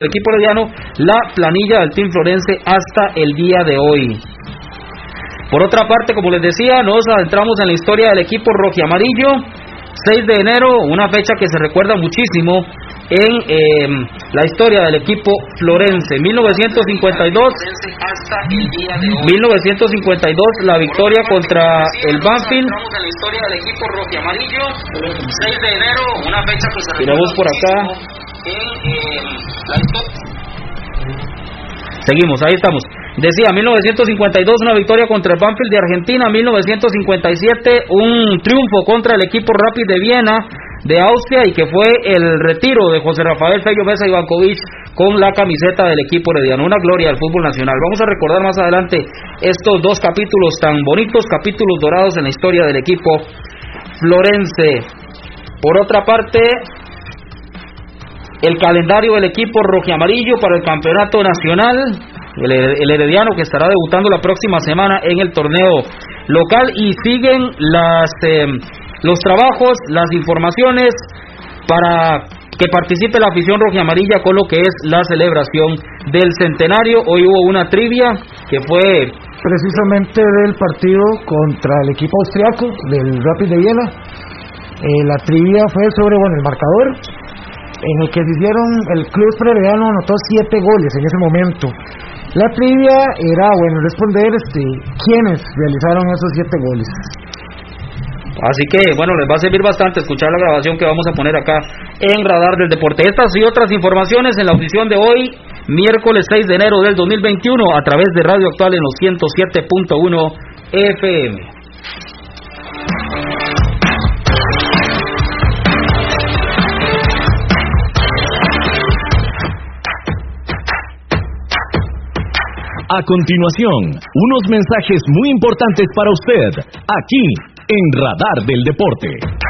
el equipo herediano la planilla del Team Florense hasta el día de hoy. Por otra parte, como les decía, nos adentramos en la historia del equipo amarillo 6 de enero, una fecha que se recuerda muchísimo en em, la historia del equipo florense. 1952, 1952 la victoria contra el Banfield. en la historia del equipo amarillo 6 de enero, una fecha que se recuerda por acá. Seguimos, ahí estamos. Decía, 1952 una victoria contra el Banfield de Argentina, 1957 un triunfo contra el equipo Rapid de Viena de Austria y que fue el retiro de José Rafael Fello Mesa Ivankovic con la camiseta del equipo herediano, una gloria del fútbol nacional. Vamos a recordar más adelante estos dos capítulos tan bonitos, capítulos dorados en la historia del equipo florense. Por otra parte, el calendario del equipo rojiamarillo para el campeonato nacional, el, Herediano que estará debutando la próxima semana en el torneo local y siguen las, eh, los trabajos, las informaciones para que participe la afición rojiamarilla con lo que es la celebración del centenario. Hoy hubo una trivia que fue precisamente del partido contra el equipo austriaco del Rapid de Viena. Eh, la trivia fue sobre bueno el marcador en el que se hicieron, el club Herediano anotó siete goles en ese momento. La trivia era, bueno, responder este, quiénes realizaron esos siete goles. Así que, bueno, les va a servir bastante escuchar la grabación que vamos a poner acá en Radar del Deporte. Estas y otras informaciones en la audición de hoy, miércoles 6 de enero del 2021, a través de Radio Actual en los 107.1 FM. A continuación, unos mensajes muy importantes para usted, aquí en Radar del Deporte.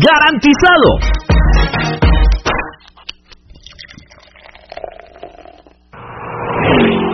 ¡Garantizado!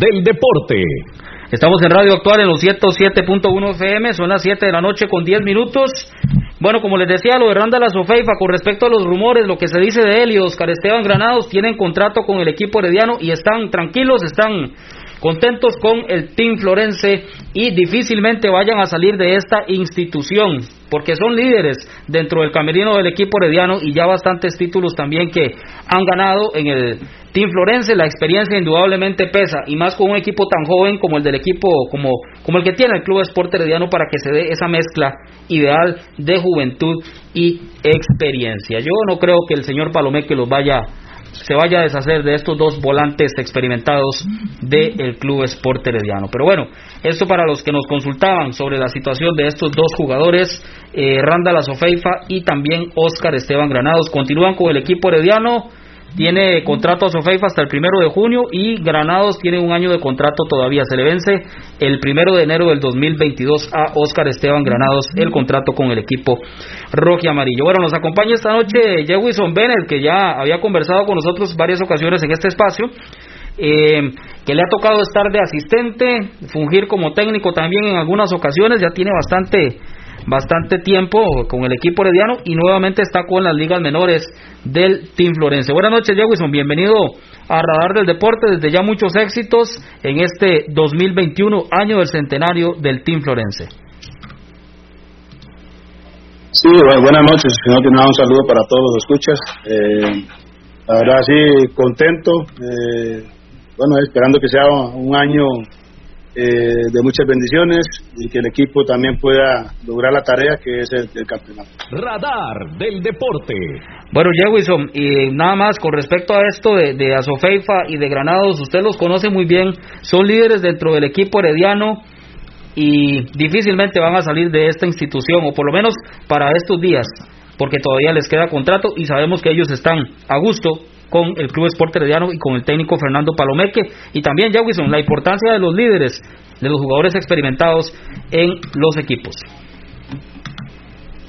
del Deporte. Estamos en Radio Actual en los 107.1 FM, son las 7 de la noche con 10 minutos. Bueno, como les decía, lo de Randall Azofeifa, con respecto a los rumores, lo que se dice de él y Oscar Esteban Granados, tienen contrato con el equipo herediano y están tranquilos, están contentos con el Team Florense y difícilmente vayan a salir de esta institución, porque son líderes dentro del camerino del equipo herediano y ya bastantes títulos también que han ganado en el Team Florense, la experiencia indudablemente pesa y más con un equipo tan joven como el del equipo como, como el que tiene el Club Sport Herediano para que se dé esa mezcla ideal de juventud y experiencia. Yo no creo que el señor Palomeque los vaya se vaya a deshacer de estos dos volantes experimentados del Club Sport Herediano. Pero bueno, esto para los que nos consultaban sobre la situación de estos dos jugadores, eh, Randall y también Oscar Esteban Granados, continúan con el equipo herediano tiene contrato a Sofeifa hasta el primero de junio y Granados tiene un año de contrato todavía. Se le vence el primero de enero del 2022 a Oscar Esteban Granados el contrato con el equipo rojo y amarillo. Bueno, nos acompaña esta noche Jewison Bennett, que ya había conversado con nosotros varias ocasiones en este espacio. Eh, que le ha tocado estar de asistente, fungir como técnico también en algunas ocasiones, ya tiene bastante bastante tiempo con el equipo herediano y nuevamente está con las ligas menores del Team Florense. Buenas noches, Jewison. Bienvenido a Radar del Deporte. Desde ya muchos éxitos en este 2021, año del centenario del Team Florense. Sí, buenas noches. un saludo para todos los escuchas. Eh, la verdad, sí, contento. Eh, bueno, esperando que sea un año eh, de muchas bendiciones y que el equipo también pueda lograr la tarea que es el, campeonato. Radar del deporte. Bueno, Jewison, y nada más con respecto a esto de, de Azofeifa y de Granados, usted los conoce muy bien, son líderes dentro del equipo herediano y difícilmente van a salir de esta institución, o por lo menos para estos días, porque todavía les queda contrato y sabemos que ellos están a gusto con el Club Sport Herediano y con el técnico Fernando Palomeque. Y también, Jawison, la importancia de los líderes, de los jugadores experimentados en los equipos.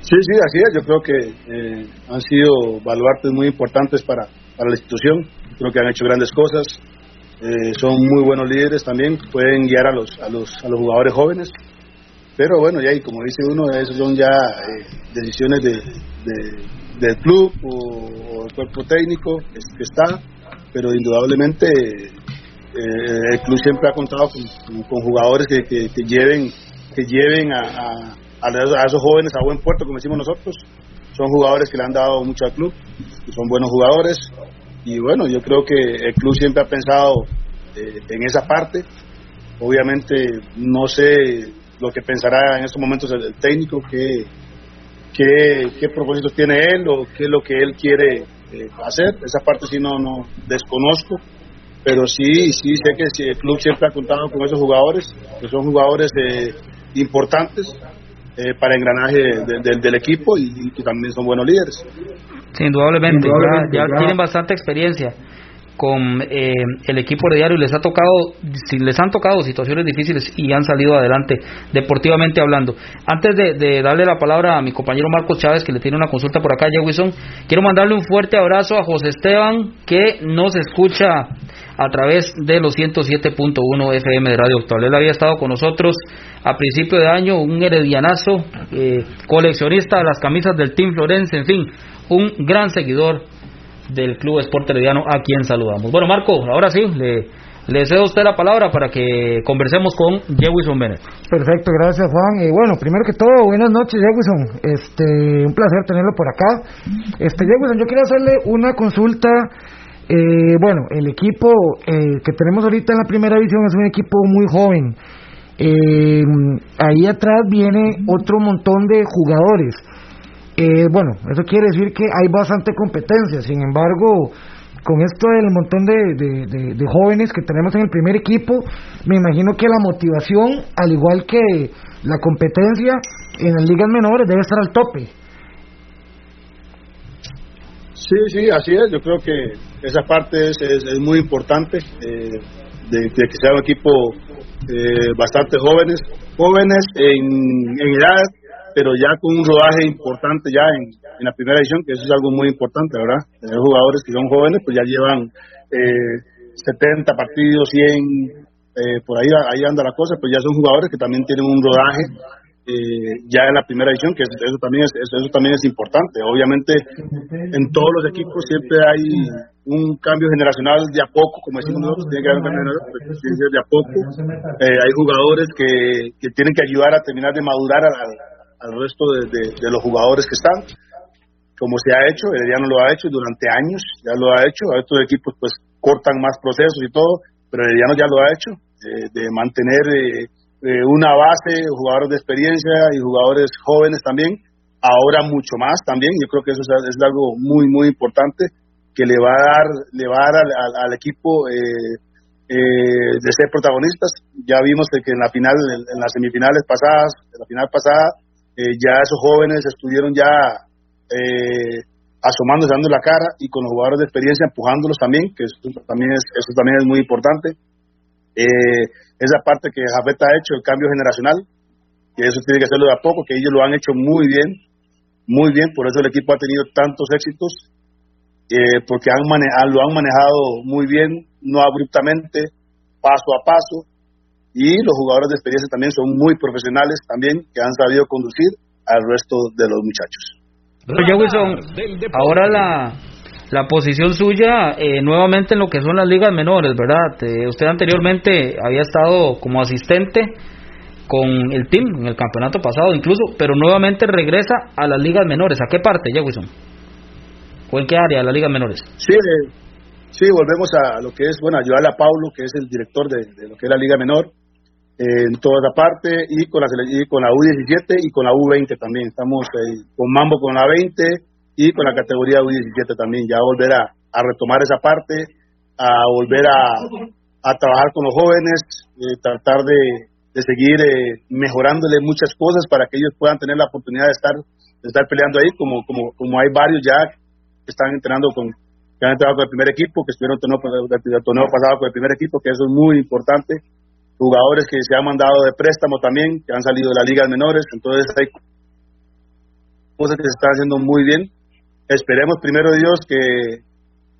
Sí, sí, así es. Yo creo que eh, han sido baluartes muy importantes para, para la institución. Creo que han hecho grandes cosas. Eh, son muy buenos líderes también. Pueden guiar a los, a los, a los jugadores jóvenes. Pero bueno, ya y como dice uno, esos son ya eh, decisiones de, del club o, el cuerpo técnico que está, pero indudablemente eh, el club siempre ha contado con, jugadores que, que, lleven que lleven a, a, esos jóvenes a buen puerto, como decimos nosotros. Son jugadores que le han dado mucho al club, y son buenos jugadores. Y bueno, yo creo que el club siempre ha pensado eh, en esa parte. Obviamente no sé lo que pensará en estos momentos el, técnico, que qué, propósitos tiene él o qué es lo que él quiere eh, hacer. Esa parte sí no, no desconozco, pero sí, sí sé que el club siempre ha contado con esos jugadores, que son jugadores eh, importantes eh, para engranaje del equipo y, que también son buenos líderes. Sí, indudablemente, ya, tienen bastante experiencia con eh, el equipo de diario les ha tocado les han tocado situaciones difíciles y han salido adelante deportivamente hablando. Antes de, darle la palabra a mi compañero Marco Chávez que le tiene una consulta por acá Jewison quiero mandarle un fuerte abrazo a José Esteban que nos escucha a través de los 107.1 FM de Radio Actual él había estado con nosotros a principio de año un heredianazo eh, coleccionista de las camisas del Team Florence en fin un gran seguidor del Club Sport Herediano a quien saludamos. Bueno, Marco, ahora sí, le, le cedo a usted la palabra para que conversemos con Jewison Bennett. Perfecto, gracias Juan. Y bueno, primero que todo, buenas noches Jewison. Este, un placer tenerlo por acá. Este, Jewison, yo quiero hacerle una consulta. Eh, bueno, el equipo eh, que tenemos ahorita en la primera división es un equipo muy joven. Eh, ahí atrás viene otro montón de jugadores. Eh, bueno, eso quiere decir que hay bastante competencia, sin embargo, con esto del montón de, jóvenes que tenemos en el primer equipo, me imagino que la motivación, al igual que la competencia en las ligas menores, debe estar al tope. Sí, sí, así es. Yo creo que esa parte es, es, muy importante eh, de, que sea un equipo eh, bastante jóvenes, jóvenes en, en edad, pero ya con un rodaje importante ya en, en, la primera edición, que eso es algo muy importante, ¿verdad? Tener jugadores que son jóvenes, pues ya llevan eh, 70 partidos, 100, eh, por ahí, ahí anda la cosa, pues ya son jugadores que también tienen un rodaje eh, ya en la primera edición, que eso, también es, eso, también es importante. Obviamente, en todos los equipos siempre hay un cambio generacional de a poco, como decimos nosotros, tiene que haber un cambio generacional de a poco. Eh, hay jugadores que, que tienen que ayudar a terminar de madurar al, al resto de, los jugadores que están como se ha hecho, ya no lo ha hecho durante años, ya lo ha hecho, a estos equipos pues cortan más procesos y todo, pero Herediano ya lo ha hecho, eh, de mantener eh, eh, una base, jugadores de experiencia y jugadores jóvenes también, ahora mucho más también, yo creo que eso es, algo muy, muy importante que le va a dar, le va a dar al, equipo de ser protagonistas. Ya vimos que en la final, en, las semifinales pasadas, en la final pasada, ya esos jóvenes estuvieron ya asomándose, dando la cara y con los jugadores de experiencia empujándolos también, que eso también es, eso también es muy importante. Eh, esa parte que Jafet ha hecho, el cambio generacional, que eso tiene que hacerlo de a poco, que ellos lo han hecho muy bien, muy bien, por eso el equipo ha tenido tantos éxitos, eh, porque han lo han manejado muy bien, no abruptamente, paso a paso, y los jugadores de experiencia también son muy profesionales también, que han sabido conducir al resto de los muchachos. Pero Wilson, ahora la, la posición suya eh, nuevamente en lo que son las ligas menores, ¿verdad? Eh, usted anteriormente había estado como asistente con el team en el campeonato pasado incluso, pero nuevamente regresa a las ligas menores. ¿A qué parte, ya Wilson? ¿O en qué área de las ligas menores? Sí, eh, sí, volvemos a lo que es, bueno, ayudarle a Paulo, que es el director de lo que es la liga menor en toda esa parte y con la con la U17 y con la U20 también. Estamos con Mambo con la 20 y con la categoría U17 también. Ya volver a, retomar esa parte, a volver a, a trabajar con los jóvenes, eh, tratar de, de seguir eh, mejorándole muchas cosas para que ellos puedan tener la oportunidad de estar de estar peleando ahí, como como como hay varios ya que están entrenando con que han entrado con el primer equipo, que estuvieron el torneo pasado con el primer equipo, que eso es muy importante jugadores que se han mandado de préstamo también, que han salido de las ligas menores, entonces hay cosas que se están haciendo muy bien. Esperemos primero Dios que,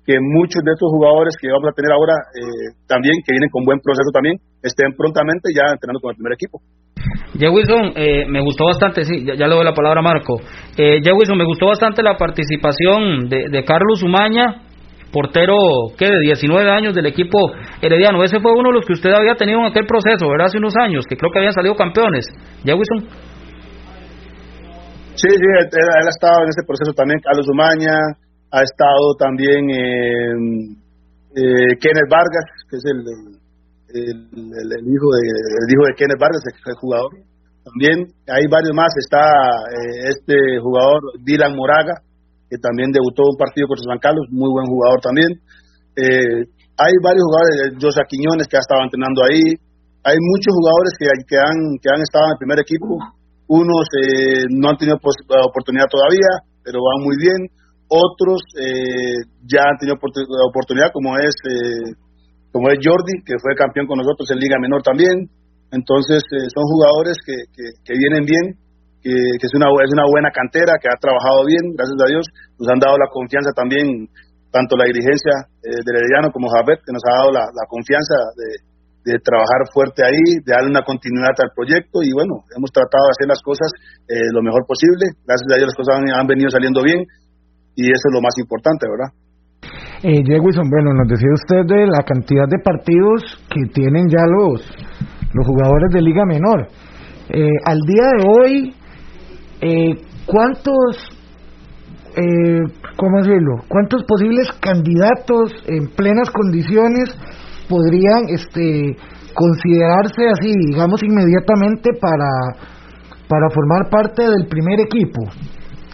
que muchos de estos jugadores que vamos a tener ahora eh, también, que vienen con buen proceso también, estén prontamente ya entrenando con el primer equipo. Ya Wilson, eh, me gustó bastante, sí, ya, le doy la palabra a Marco. Eh, ya Wilson, me gustó bastante la participación de, de Carlos Umaña portero que de 19 años del equipo herediano. Ese fue uno de los que usted había tenido en aquel proceso, ¿verdad? Hace unos años, que creo que habían salido campeones. ¿Ya, Wilson? Sí, sí, él, ha estado en ese proceso también, Carlos Umaña, ha estado también eh, Kenneth Vargas, que es el, hijo de, el hijo de Kenneth Vargas, el jugador. También hay varios más, está eh, este jugador Dylan Moraga, que también debutó un partido contra San Carlos, muy buen jugador también. Eh, hay varios jugadores, José Quiñones que ha estado entrenando ahí, hay muchos jugadores que, que, han, que han estado en el primer equipo, unos eh, no han tenido oportunidad todavía, pero van muy bien, otros eh, ya han tenido oportunidad, como es, como es Jordi, que fue campeón con nosotros en Liga Menor también, entonces son jugadores que, que vienen bien que, es, una, es una buena cantera, que ha trabajado bien, gracias a Dios. Nos han dado la confianza también, tanto la dirigencia eh, del Herediano como Javier, que nos ha dado la, confianza de, trabajar fuerte ahí, de darle una continuidad al proyecto y bueno, hemos tratado de hacer las cosas eh, lo mejor posible. Gracias a Dios las cosas han, venido saliendo bien y eso es lo más importante, ¿verdad? Eh, Wilson, bueno, nos decía usted de la cantidad de partidos que tienen ya los, los jugadores de Liga Menor. Eh, al día de hoy, eh, ¿cuántos, eh, cómo decirlo, cuántos posibles candidatos en plenas condiciones podrían este, considerarse así, digamos, inmediatamente para, para formar parte del primer equipo?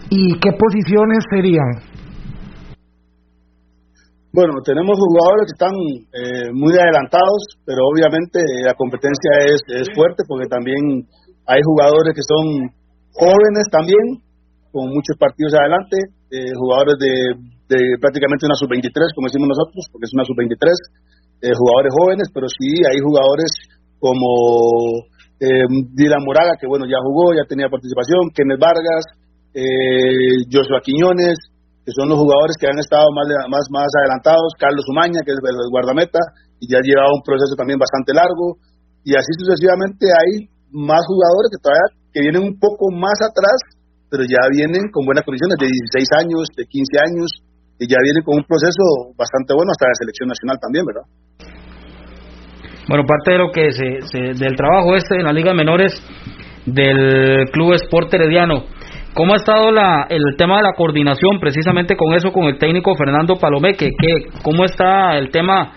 ¿Y qué posiciones serían? Bueno, tenemos jugadores que están eh, muy adelantados, pero obviamente la competencia es, es fuerte porque también hay jugadores que son jóvenes también, con muchos partidos adelante, eh, jugadores de, de, prácticamente una sub-23, como decimos nosotros, porque es una sub-23, eh, jugadores jóvenes, pero sí hay jugadores como eh, Moraga, que bueno, ya jugó, ya tenía participación, Kenneth Vargas, eh, Joshua Quiñones, que son los jugadores que han estado más, más, más adelantados, Carlos Umaña, que es el guardameta, y ya ha llevado un proceso también bastante largo, y así sucesivamente hay más jugadores que todavía que vienen un poco más atrás, pero ya vienen con buenas condiciones, de 16 años, de 15 años, y ya vienen con un proceso bastante bueno hasta la selección nacional también, ¿verdad? Bueno, parte de lo que se, del trabajo este en la Liga Menores del Club Sport Herediano, ¿Cómo ha estado la, el tema de la coordinación precisamente con eso, con el técnico Fernando Palomeque? ¿Qué, ¿Cómo está el tema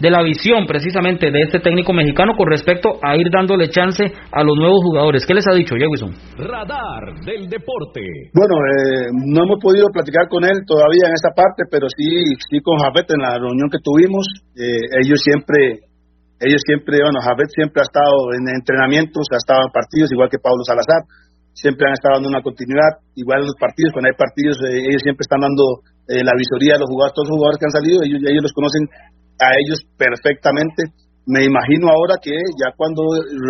de la visión precisamente de este técnico mexicano con respecto a ir dándole chance a los nuevos jugadores? ¿Qué les ha dicho, Jewison? Radar del deporte. Bueno, eh, no hemos podido platicar con él todavía en esta parte, pero sí, sí con Jafet en la reunión que tuvimos. Eh, ellos siempre ellos siempre, bueno, Jafet siempre ha estado en entrenamientos, ha estado en partidos, igual que Pablo Salazar siempre han estado dando una continuidad, igual en los partidos, cuando hay partidos, eh, ellos siempre están dando eh, la visoría de los jugadores, todos los jugadores que han salido, ellos, ellos los conocen a ellos perfectamente. Me imagino ahora que ya cuando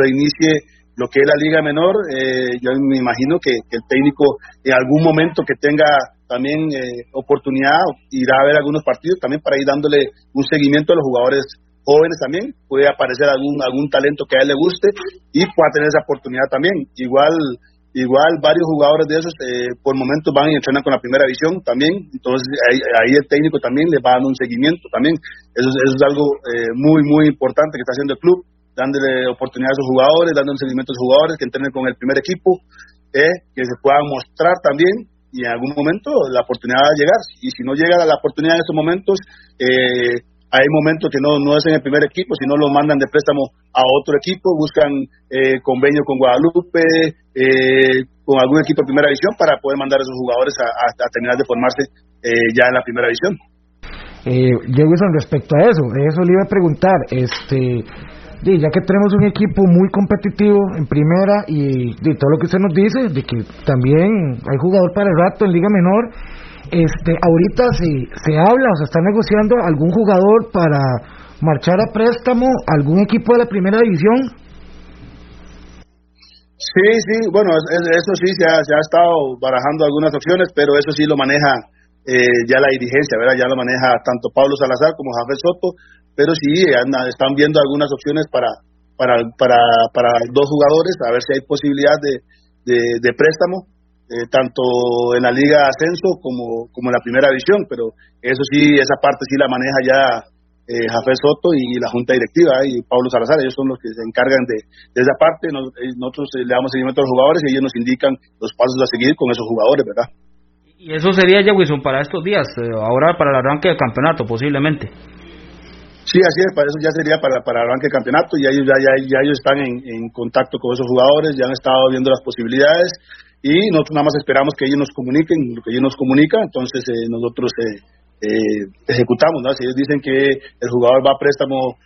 reinicie lo que es la liga menor, eh, yo me imagino que, el técnico en algún momento que tenga también oportunidad irá a ver algunos partidos también para ir dándole un seguimiento a los jugadores jóvenes también, puede aparecer algún algún talento que a él le guste y pueda tener esa oportunidad también. Igual Igual varios jugadores de esos eh, por momentos van y entrenan con la primera división también, entonces ahí, el técnico también le va dando un seguimiento también. Eso, es algo eh, muy, muy importante que está haciendo el club, dándole oportunidad a sus jugadores, dando un seguimiento a sus jugadores que entrenen con el primer equipo, eh, que se puedan mostrar también y en algún momento la oportunidad va a llegar. Y si no llega la oportunidad en estos momentos, eh, hay momentos que no, no es en el primer equipo, sino lo mandan de préstamo a otro equipo, buscan eh, convenio con Guadalupe, eh, con algún equipo de primera división para poder mandar a esos jugadores a, terminar de formarse eh, ya en la primera división. Eh, Jefferson, respecto a eso, eso le iba a preguntar, este, ya que tenemos un equipo muy competitivo en primera y de todo lo que usted nos dice, de que también hay jugador para el rato en Liga Menor, este, ahorita se, se habla o se está negociando algún jugador para marchar a préstamo algún equipo de la primera división. Sí, sí, bueno, eso sí se ha, ha estado barajando algunas opciones, pero eso sí lo maneja eh, ya la dirigencia, ¿verdad? Ya lo maneja tanto Pablo Salazar como Jafé Soto, pero sí están viendo algunas opciones para, para, para, para dos jugadores, a ver si hay posibilidad de, de préstamo eh, tanto en la Liga Ascenso como, como en la Primera División, pero eso sí, esa parte sí la maneja ya eh, Jafé Soto y la Junta Directiva y Pablo Salazar, ellos son los que se encargan de, esa parte, eh, nosotros le damos seguimiento a los jugadores y ellos nos indican los pasos a seguir con esos jugadores, ¿verdad? Y eso sería ya, Wilson, para estos días, ahora para el arranque del campeonato, posiblemente. Sí, así es, para eso ya sería para, para el arranque del campeonato, y ellos ya, ya, ya ellos están en, en contacto con esos jugadores, ya han estado viendo las posibilidades, y nosotros nada más esperamos que ellos nos comuniquen lo que ellos nos comunican, entonces eh, nosotros eh, eh, ejecutamos, ¿no? Si ellos dicen que el jugador va a préstamo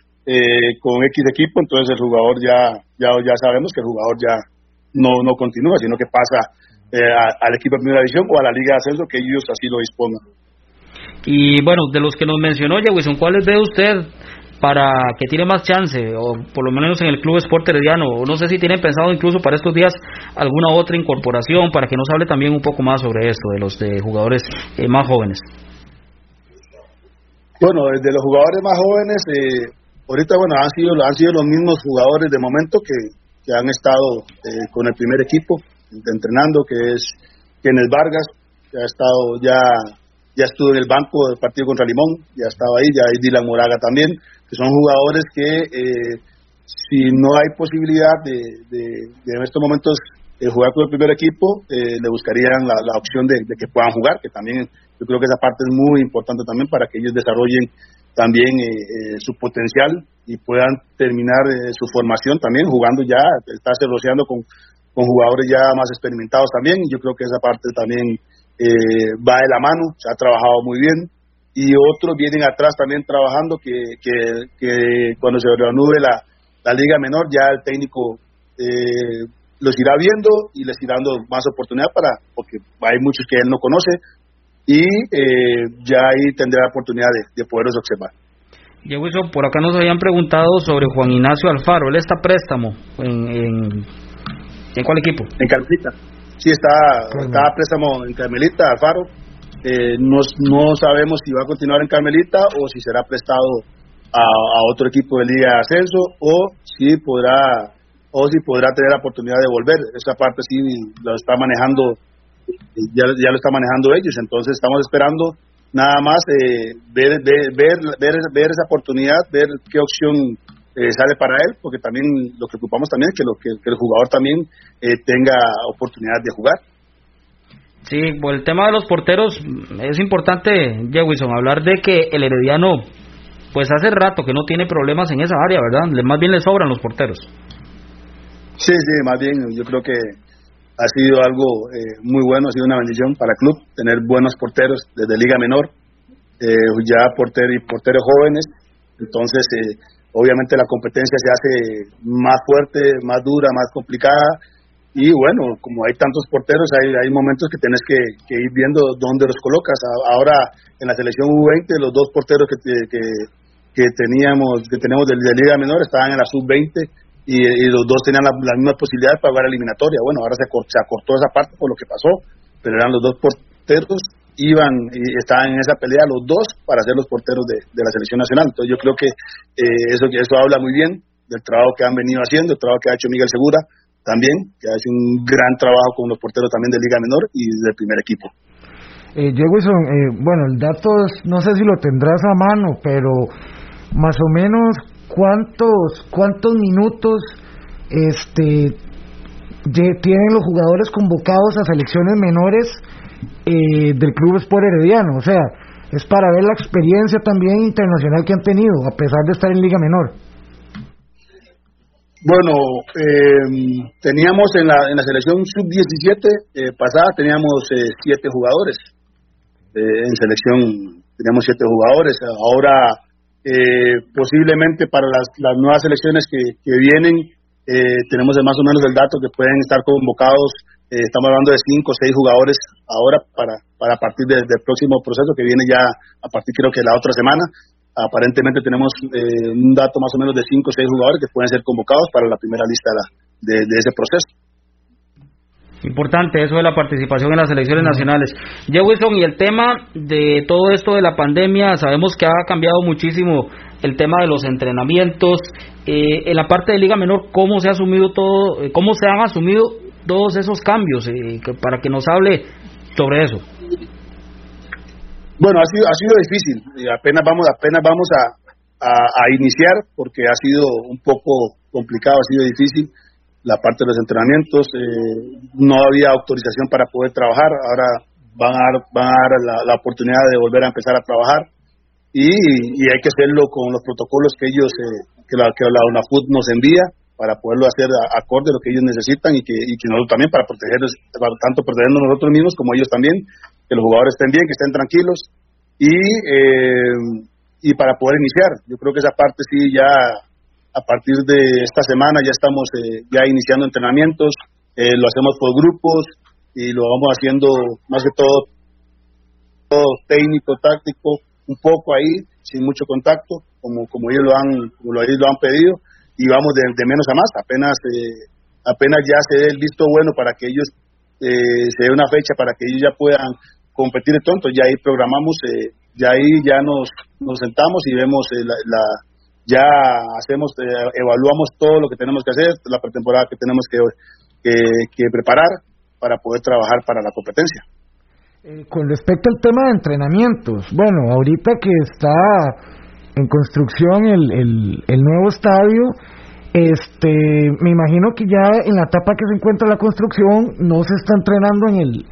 con X equipo, entonces el jugador ya, ya, ya sabemos que el jugador ya no, no continúa, sino que pasa al equipo de primera división o a la liga de ascenso que ellos así lo dispongan. Y bueno, de los que nos mencionó, Wilson, ¿cuáles ve usted para que tiene más chance, o por lo menos en el Club Sport Herediano, o no sé si tienen pensado incluso para estos días alguna otra incorporación, para que nos hable también un poco más sobre esto, de los de jugadores eh, más jóvenes. Bueno, de los jugadores más jóvenes, eh, ahorita bueno, han sido, han sido los mismos jugadores de momento que, que han estado eh, con el primer equipo entrenando, que es Kenneth Vargas, que ha estado ya ya estuvo en el banco del partido contra Limón, ya estaba ahí, ya hay Dylan Moraga también, son jugadores que eh, si no hay posibilidad de, en estos momentos eh, jugar con el primer equipo, eh, le buscarían la, opción de, que puedan jugar, que también yo creo que esa parte es muy importante también para que ellos desarrollen también su potencial y puedan terminar su formación también jugando ya, estarse rociando con, con jugadores ya más experimentados también. Yo creo que esa parte también va de la mano, se ha trabajado muy bien y otros vienen atrás también trabajando que, que, cuando se reanude la, la liga menor ya el técnico eh, los irá viendo y les irá dando más oportunidad para porque hay muchos que él no conoce y eh, ya ahí tendrá la oportunidad de, de poderlos observar. Wilson, por acá nos habían preguntado sobre Juan Ignacio Alfaro. ¿Él está préstamo en, en, en cuál equipo? En Carmelita. Sí, está, está préstamo en Carmelita, Alfaro eh, no, no sabemos si va a continuar en Carmelita o si será prestado a, otro equipo de Liga de Ascenso o si podrá o si podrá tener la oportunidad de volver. Esa parte sí lo está manejando, ya, ya lo está manejando ellos. Entonces estamos esperando nada más eh, ver, ver, ver, ver, esa oportunidad, ver qué opción eh, sale para él, porque también lo que ocupamos también es que, lo, que, el jugador también eh, tenga oportunidad de jugar. Sí, por el tema de los porteros es importante, Jewison, hablar de que el Herediano, pues hace rato que no tiene problemas en esa área, ¿verdad? Más bien le sobran los porteros. Sí, sí, más bien yo creo que ha sido algo eh, muy bueno, ha sido una bendición para el club tener buenos porteros desde Liga Menor, eh, ya porteros y porteros jóvenes, entonces eh, obviamente la competencia se hace más fuerte, más dura, más complicada y bueno, como hay tantos porteros, hay, hay momentos que tienes que, ir viendo dónde los colocas. Ahora en la selección U20 los dos porteros que, que, que teníamos que tenemos de, de Liga Menor estaban en la sub-20 y, los dos tenían la, misma posibilidad para jugar eliminatoria. Bueno, ahora se, se acortó esa parte por lo que pasó, pero eran los dos porteros, iban y estaban en esa pelea los dos para ser los porteros de, la selección nacional. Entonces yo creo que eh, eso, eso habla muy bien del trabajo que han venido haciendo, el trabajo que ha hecho Miguel Segura también, que ha hecho un gran trabajo con los porteros también de Liga Menor y del primer equipo. Eh, eh, bueno, el dato no sé si lo tendrás a mano, pero más o menos cuántos cuántos minutos este tienen los jugadores convocados a selecciones menores eh, del club Sport Herediano, o sea, es para ver la experiencia también internacional que han tenido a pesar de estar en liga menor. Bueno, eh, teníamos en la, en la selección sub-17 eh, pasada, teníamos siete jugadores. en selección teníamos siete jugadores. Ahora eh, posiblemente para las, las, nuevas elecciones que, que vienen, eh, tenemos más o menos el dato que pueden estar convocados, eh, estamos hablando de cinco o seis jugadores ahora para, para partir del próximo proceso que viene ya a partir creo que la otra semana. Aparentemente tenemos un dato más o menos de cinco o seis jugadores que pueden ser convocados para la primera lista de, ese proceso. Importante eso de la participación en las elecciones nacionales. Ya Wilson, y el tema de todo esto de la pandemia, sabemos que ha cambiado muchísimo el tema de los entrenamientos. Eh, en la parte de Liga Menor, ¿cómo se ha asumido todo, eh, cómo se han asumido todos esos cambios? Eh, para que nos hable sobre eso. Bueno, ha sido, ha sido difícil. apenas vamos, apenas vamos a, a iniciar porque ha sido un poco complicado, ha sido difícil la parte de los entrenamientos, eh, no había autorización para poder trabajar, ahora van a dar, van a dar la, oportunidad de volver a empezar a trabajar y, hay que hacerlo con los protocolos que ellos, eh, que, la, que la nos envía para poderlo hacer acorde a lo que ellos necesitan y que, y que nosotros también para protegerlos, tanto protegernos nosotros mismos como ellos también, que los jugadores estén bien, que estén tranquilos y, eh, y para poder iniciar. Yo creo que esa parte sí ya a partir de esta semana ya estamos eh, ya iniciando entrenamientos, eh, lo hacemos por grupos y lo vamos haciendo más que todo, todo técnico, táctico, un poco ahí, sin mucho contacto, como, como ellos lo han, como ellos lo han pedido, y vamos de, menos a más, apenas, eh, apenas ya se dé el visto bueno para que ellos, se dé una fecha para que ellos ya puedan competir de tonto, ya ahí programamos, ya ahí ya nos, nos sentamos y vemos la ya hacemos, eh, evaluamos todo lo que tenemos que hacer, la pretemporada que tenemos que, que, preparar para poder trabajar para la competencia. Eh, con respecto al tema de entrenamientos, bueno, ahorita que está en construcción el, el, nuevo estadio, este, me imagino que ya en la etapa que se encuentra la construcción no se está entrenando en el,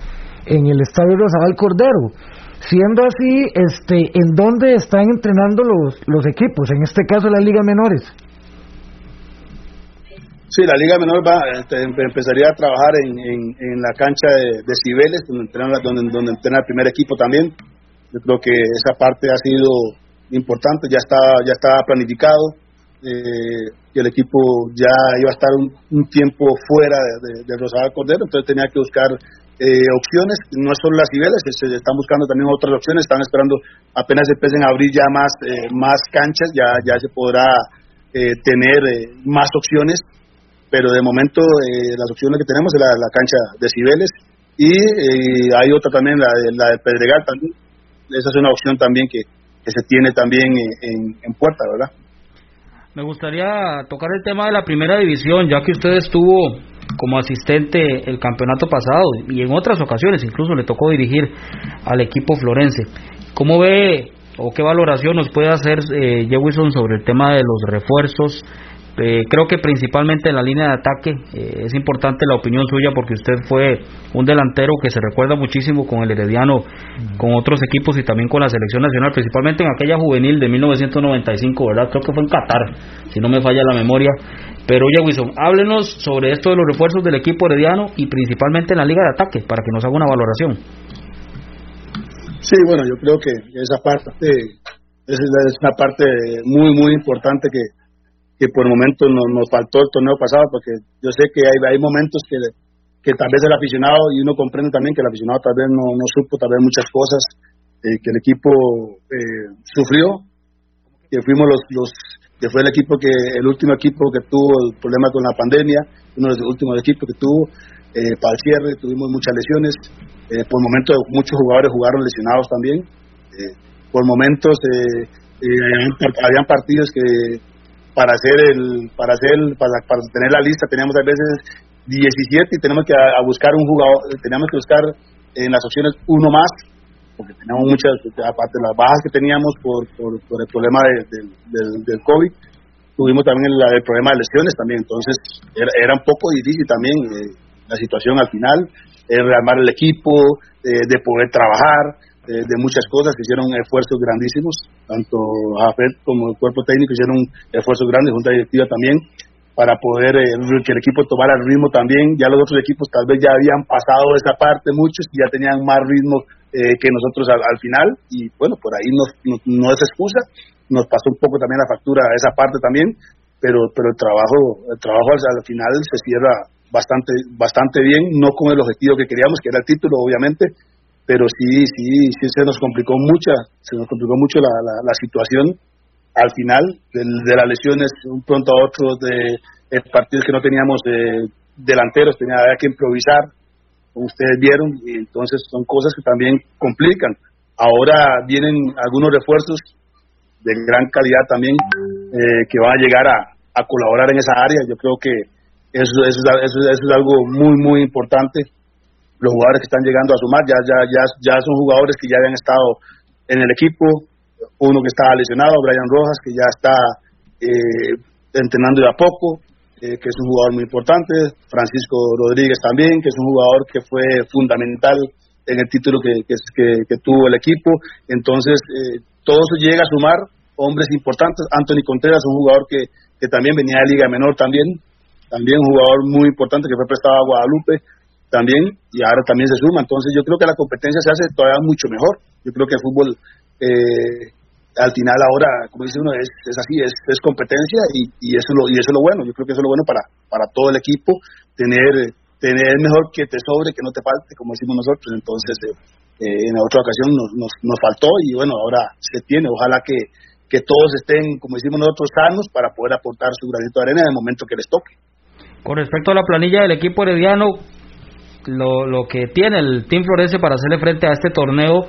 en el estadio Rosabal Cordero. Siendo así, este, ¿en dónde están entrenando los, los equipos? En este caso, las ligas menores. Sí, la Liga Menor va, este, empezaría a trabajar en, en, la cancha de, de, Cibeles, donde entrena, donde, donde entrena el primer equipo también. Yo creo que esa parte ha sido importante, ya está, ya está planificado. Eh, y el equipo ya iba a estar un, tiempo fuera de, de, de Cordero, entonces tenía que buscar eh, opciones, no son las niveles, se, están buscando también otras opciones, están esperando apenas empiecen a abrir ya más, eh, más canchas, ya, ya se podrá eh, tener más opciones, pero de momento las opciones que tenemos es la, cancha de Cibeles y hay otra también, la, la de Pedregal también. Esa es una opción también que, que se tiene también en, en puerta, ¿verdad? Me gustaría tocar el tema de la primera división, ya que usted estuvo como asistente el campeonato pasado y en otras ocasiones incluso le tocó dirigir al equipo florense. ¿Cómo ve o qué valoración nos puede hacer eh, Jewison sobre el tema de los refuerzos eh, creo que principalmente en la línea de ataque eh, es importante la opinión suya porque usted fue un delantero que se recuerda muchísimo con el Herediano, con otros equipos y también con la selección nacional, principalmente en aquella juvenil de 1995, ¿verdad? Creo que fue en Qatar, si no me falla la memoria. Pero oye, Wilson, háblenos sobre esto de los refuerzos del equipo Herediano y principalmente en la liga de ataque para que nos haga una valoración. Sí, bueno, yo creo que esa parte es una parte muy, muy importante que que por el momento nos, nos faltó el torneo pasado, porque yo sé que hay, hay momentos que, que tal vez el aficionado, y uno comprende también que el aficionado tal vez no, no supo tal vez muchas cosas, eh, que el equipo eh, sufrió, que fuimos los, los que fue el equipo que el último equipo que tuvo el problema con la pandemia, uno de los últimos equipos que tuvo eh, para el cierre, tuvimos muchas lesiones, eh, por momentos muchos jugadores jugaron lesionados también, eh, por momentos habían partidos que para hacer el para hacer para, para tener la lista teníamos a veces 17 y tenemos que a, buscar un jugador teníamos que buscar en las opciones uno más porque teníamos muchas aparte de las bajas que teníamos por, por, el problema del, del COVID tuvimos también el, problema de lesiones también entonces era, un poco difícil también eh, la situación al final el rearmar el equipo eh, de poder trabajar de, muchas cosas, que hicieron esfuerzos grandísimos, tanto AFED como el cuerpo técnico hicieron esfuerzos grandes, junta directiva también, para poder eh, que el equipo tomara el ritmo también. Ya los otros equipos tal vez ya habían pasado esa parte, muchos ya tenían más ritmo eh, que nosotros al, final, y bueno, por ahí no, no, es excusa, nos pasó un poco también la factura a esa parte también, pero, pero el trabajo, el trabajo al, al final se cierra bastante, bastante bien, no con el objetivo que queríamos, que era el título, obviamente, pero sí, sí, sí se nos complicó mucha, se nos complicó mucho la, la, situación al final de, de, las lesiones, un pronto a otro de, partidos que no teníamos de, delanteros, tenía que improvisar, como ustedes vieron, y entonces son cosas que también complican. Ahora vienen algunos refuerzos de gran calidad también eh, que van a llegar a, a, colaborar en esa área. Yo creo que eso, eso, eso, eso es algo muy, muy importante los jugadores que están llegando a sumar, ya, ya, ya, ya son jugadores que ya habían estado en el equipo, uno que estaba lesionado, Brian Rojas, que ya está eh, entrenando de a poco, eh, que es un jugador muy importante, Francisco Rodríguez también, que es un jugador que fue fundamental en el título que, que, tuvo el equipo, entonces eh, todo llega a sumar hombres importantes, Anthony Contreras, un jugador que, que también venía de Liga Menor también, también un jugador muy importante que fue prestado a Guadalupe, también y ahora también se suma. Entonces yo creo que la competencia se hace todavía mucho mejor. Yo creo que el fútbol eh, al final ahora, como dice uno, es, es así, es, es competencia y, y, eso lo, y eso es lo bueno. Yo creo que eso es lo bueno para, para todo el equipo, tener tener mejor que te sobre, que no te falte, como decimos nosotros. Entonces, eh, eh, en otra ocasión nos, nos, nos, faltó y bueno, ahora se tiene. Ojalá que, que todos estén, como decimos nosotros, sanos para poder aportar su granito de arena en el momento que les toque. Con respecto a la planilla del equipo herediano, lo, lo que tiene el Team Florence para hacerle frente a este torneo.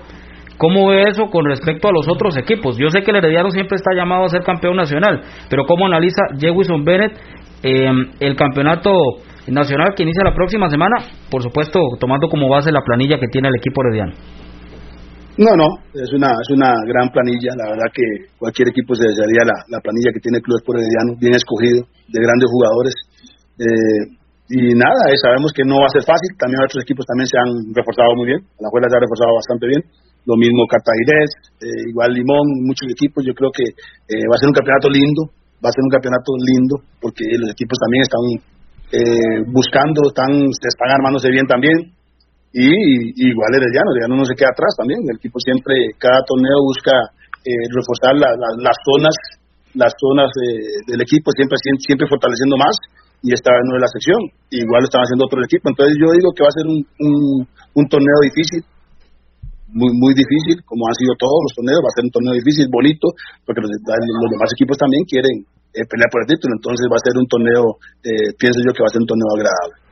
¿Cómo ve eso con respecto a los otros equipos? Yo sé que el Herediano siempre está llamado a ser campeón nacional, pero ¿cómo analiza Jewison Bennett em, el campeonato nacional que inicia la próxima semana? Por supuesto, tomando como base la planilla que tiene el equipo Herediano. No, no, es una, es una gran planilla. La verdad que cualquier equipo se desearía la, la planilla que tiene el Club Herediano, bien escogido, de grandes jugadores. Eh, y nada, eh, sabemos que no va a ser fácil, también otros equipos también se han reforzado muy bien, la Juela se ha reforzado bastante bien, lo mismo Cartaginés, eh, igual Limón, muchos equipos, yo creo que eh, va a ser un campeonato lindo, va a ser un campeonato lindo, porque los equipos también están buscando, están, están armándose bien también, y, igual el Herediano, Herediano no se queda atrás también, el equipo siempre, cada torneo busca reforzar las zonas las zonas del equipo, siempre, siempre fortaleciendo más, y esta vez no es la sección. Igual lo están haciendo otro equipo. Entonces yo digo que va a ser un, un, torneo difícil, muy muy difícil, como han sido todos los torneos. Va a ser un torneo difícil, bonito, porque los, demás equipos también quieren eh, pelear por el título. Entonces va a ser un torneo, eh, pienso yo que va a ser un torneo agradable.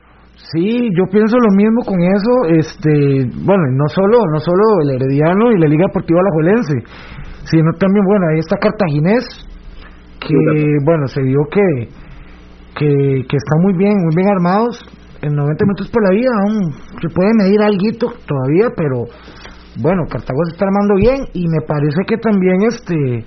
Sí, yo pienso lo mismo con eso, este, bueno, no solo, no solo el Herediano y la Liga Deportiva Alajuelense, sino también, bueno, ahí está Cartaginés, que, bueno, se vio que, que, que están muy bien, muy bien armados, en 90 minutos por la vida, aún se puede medir algo todavía, pero bueno, Cartago se está armando bien y me parece que también este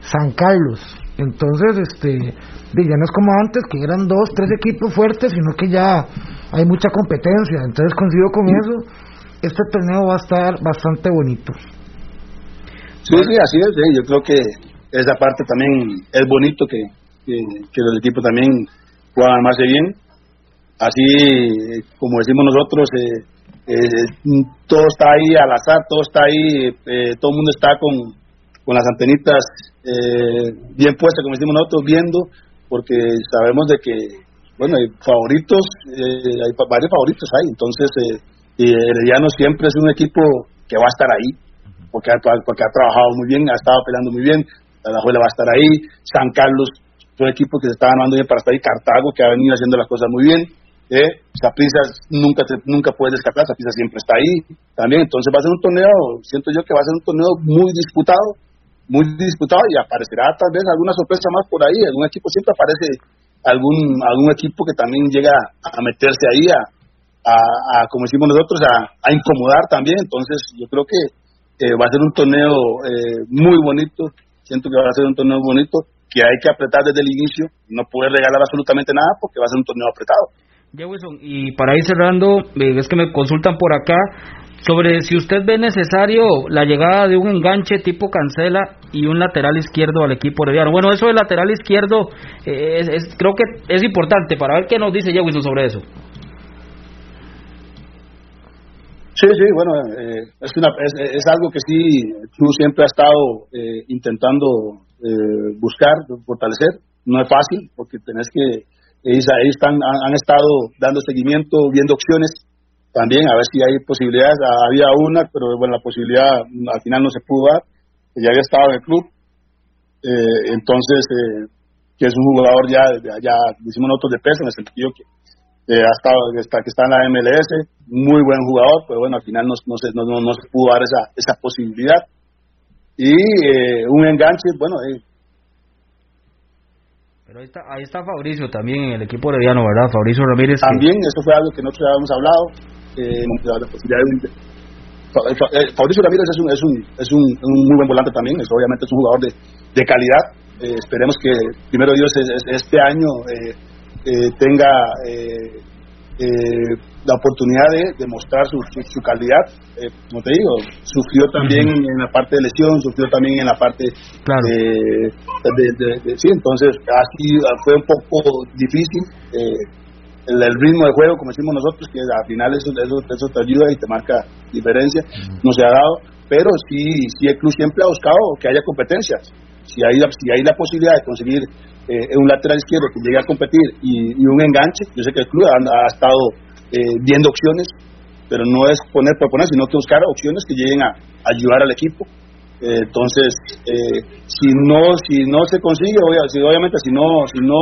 San Carlos. Entonces, este, ya no es como antes, que eran dos, tres equipos fuertes, sino que ya hay mucha competencia. Entonces, coincido con eso, este torneo va a estar bastante bonito. Sí, sí, así es. Yo creo que esa parte también es bonito que, que, que los equipos también puedan armarse bien. Así, como decimos nosotros, eh, eh, todo está ahí al azar, todo está ahí, eh, todo el mundo está con, con las antenitas eh, bien puestas, como decimos nosotros, viendo, porque sabemos de que, bueno, hay favoritos, eh, hay varios favoritos ahí, entonces eh, Herediano siempre es un equipo que va a estar ahí, porque ha, porque ha trabajado muy bien, ha estado peleando muy bien, la Juela va a estar ahí, San Carlos, un equipo que se está ganando bien para estar ahí, Cartago, que ha venido haciendo las cosas muy bien, ¿eh? nunca nunca puede descartar, Saprissa siempre está ahí también, entonces va a ser un torneo, siento yo que va a ser un torneo muy disputado, muy disputado y aparecerá tal vez alguna sorpresa más por ahí, algún equipo siempre aparece algún algún equipo que también llega a meterse ahí a, a, como decimos nosotros a, incomodar también, entonces yo creo que eh, va a ser un torneo eh, muy bonito, siento que va a ser un torneo bonito que hay que apretar desde el inicio, no puede regalar absolutamente nada porque va a ser un torneo apretado. Wilson, y para ir cerrando, eh, es que me consultan por acá sobre si usted ve necesario la llegada de un enganche tipo cancela y un lateral izquierdo al equipo herediano. Bueno, eso del lateral izquierdo eh, es, creo que es importante para ver qué nos dice Wilson sobre eso. Sí, sí, bueno, eh, es, una, es, algo que sí, tú siempre has estado intentando buscar, fortalecer. No es fácil porque tenés que ellos, están, han, estado dando seguimiento, viendo opciones también, a ver si hay posibilidades. Ah, había una, pero bueno, la posibilidad al final no se pudo dar, ya había estado en el club. Eh, entonces, eh, que es un jugador ya, ya decimos nosotros de peso, en el sentido que ha estado, está, que está en la MLS, muy buen jugador, pero bueno, al final no, no, se, no, no se pudo dar esa, esa posibilidad. Y eh, un enganche, bueno, pero ahí está, ahí está Fabricio también en el equipo herediano, ¿verdad? Fabricio Ramírez. También, eso fue algo que nosotros habíamos hablado. Eh, la posibilidad de, eh, Fabricio Ramírez es un, es, un, es un, muy buen volante también, es, obviamente es un jugador de, de calidad. Eh, esperemos que primero Dios este año eh, eh, tenga eh, la oportunidad de demostrar su, su, calidad. Eh, como te digo, sufrió también en la parte de lesión, sufrió también en la parte de, de, Sí, entonces así fue un poco difícil. Eh, el, ritmo de juego, como decimos nosotros, que al final eso, eso, eso te ayuda y te marca diferencia, no se ha dado, pero sí, sí el club siempre ha buscado que haya competencias. Si hay, si hay la posibilidad de conseguir eh, un lateral izquierdo que llegue a competir y, un enganche. Yo sé que el club ha, estado eh, viendo opciones, pero no es poner por poner, sino que buscar opciones que lleguen a, ayudar al equipo. Eh, entonces, eh, si no si no se consigue, obviamente, si no si no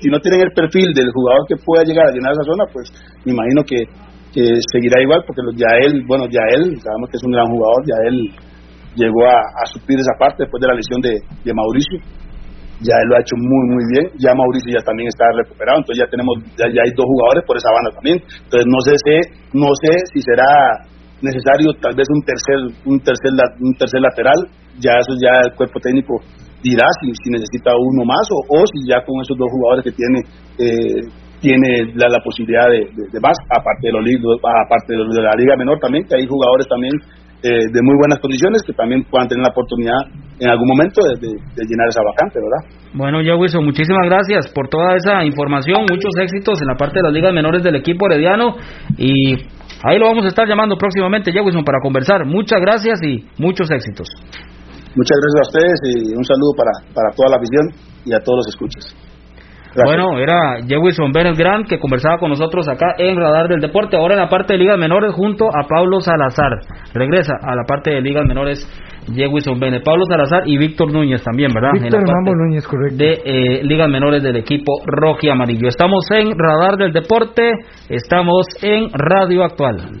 si no tienen el perfil del jugador que pueda llegar a llenar esa zona, pues me imagino que, seguirá igual, porque ya él, bueno, ya él, sabemos que es un gran jugador, ya él llegó a, suplir esa parte después de la lesión de Mauricio ya lo ha hecho muy muy bien, ya Mauricio ya también está recuperado, entonces ya tenemos, ya, hay dos jugadores por esa banda también, entonces no sé, no sé si será necesario tal vez un tercer, un tercer, un tercer lateral, ya eso ya el cuerpo técnico dirá si, si necesita uno más o, si ya con esos dos jugadores que tiene eh, tiene la, posibilidad de, más, aparte de los aparte de, de la liga menor también, que hay jugadores también eh, de muy buenas condiciones que también puedan tener la oportunidad en algún momento de, llenar esa vacante, ¿verdad? Bueno, ya Wilson, muchísimas gracias por toda esa información, muchos éxitos en la parte de las ligas menores del equipo herediano y ahí lo vamos a estar llamando próximamente, ya Wilson, para conversar. Muchas gracias y muchos éxitos. Muchas gracias a ustedes y un saludo para, para toda la visión y a todos los escuchas. Bueno, era Jewison Bennett Grant que conversaba con nosotros acá en Radar del Deporte, ahora en la parte de ligas menores junto a Pablo Salazar. Regresa a la parte de ligas menores Jewison Bennett, Pablo Salazar y Víctor Núñez también, ¿verdad? Víctor Mambo Núñez, correcto. De eh, ligas menores del equipo rojo y amarillo. Estamos en Radar del Deporte, estamos en Radio Actual.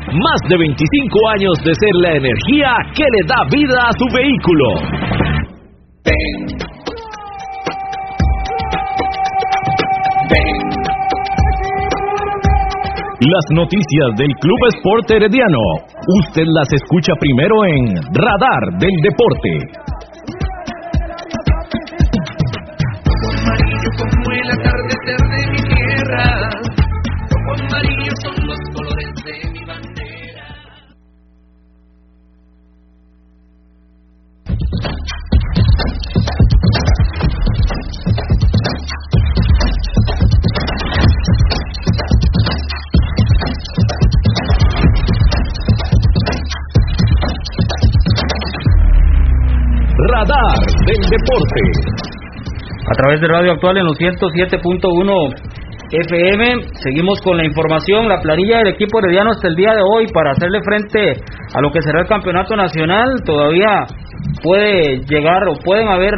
Más de 25 años de ser la energía que le da vida a su vehículo. Las noticias del Club Sport Herediano, usted las escucha primero en Radar del Deporte. Deporte. A través de Radio Actual en los 107.1 FM, seguimos con la información, la planilla del equipo herediano hasta el día de hoy para hacerle frente a lo que será el campeonato nacional, todavía puede llegar o pueden haber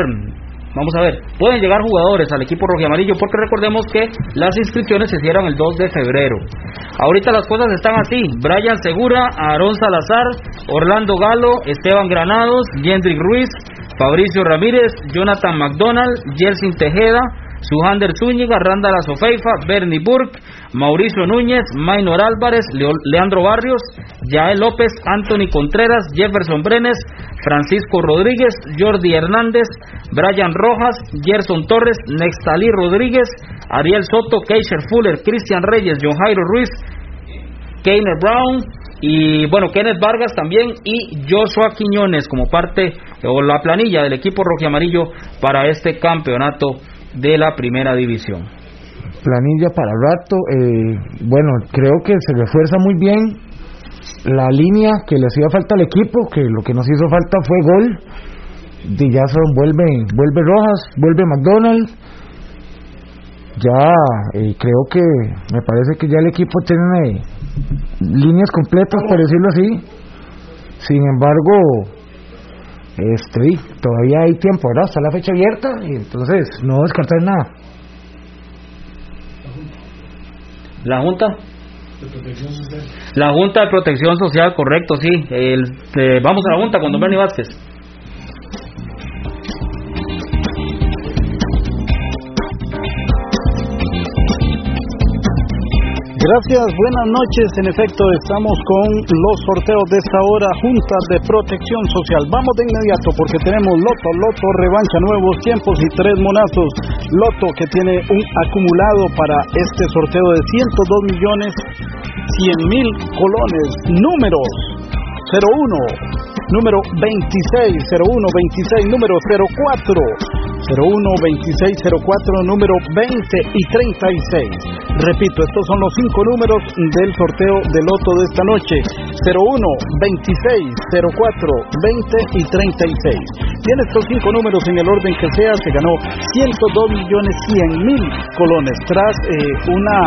Vamos a ver, pueden llegar jugadores al equipo rojo y amarillo porque recordemos que las inscripciones se hicieron el 2 de febrero. Ahorita las cosas están así: Brian Segura, Aarón Salazar, Orlando Galo, Esteban Granados, Jendrik Ruiz, Fabricio Ramírez, Jonathan McDonald, Jelsin Tejeda, Sujander Zúñiga, Randall Azofeifa, Bernie Burke, Mauricio Núñez, Maynor Álvarez, Leandro Barrios, Yael López, Anthony Contreras, Jefferson Brenes, Francisco Rodríguez, Jordi Hernández, Brian Rojas, Gerson Torres, Nextalí Rodríguez, Ariel Soto, Keisher Fuller, Cristian Reyes, John Jairo Ruiz, Keiner Brown, y bueno, Kenneth Vargas también y Joshua Quiñones como parte o la planilla del equipo amarillo para este campeonato de la primera división. Planilla para rato, eh, bueno, creo que se refuerza muy bien la línea que le hacía falta al equipo, que lo que nos hizo falta fue gol. Y ya son, vuelve, vuelve Rojas, vuelve McDonald. Ya eh, creo que me parece que ya el equipo tiene líneas completas, por decirlo así. Sin embargo, este, todavía hay tiempo, ¿verdad? Está la fecha abierta y entonces no descartar nada. ¿La Junta? La Junta de Protección Social, correcto, sí. El, eh, vamos a la Junta con don Bernie Vázquez. Gracias, buenas noches. En efecto, estamos con los sorteos de esta hora, Junta de Protección Social. Vamos de inmediato porque tenemos Loto, Loto, revancha, nuevos tiempos y tres monazos. Loto que tiene un acumulado para este sorteo de 102 millones 100 mil colones. Números 01, número 26, 01, 26, número 04, 01, 26, 04, número 20 y 36. Repito, estos son los cinco números del sorteo de loto de esta noche. 01, 26, 04, 20 y 36. Tiene estos cinco números en el orden que sea, se ganó 102 millones 100 mil colones tras eh, una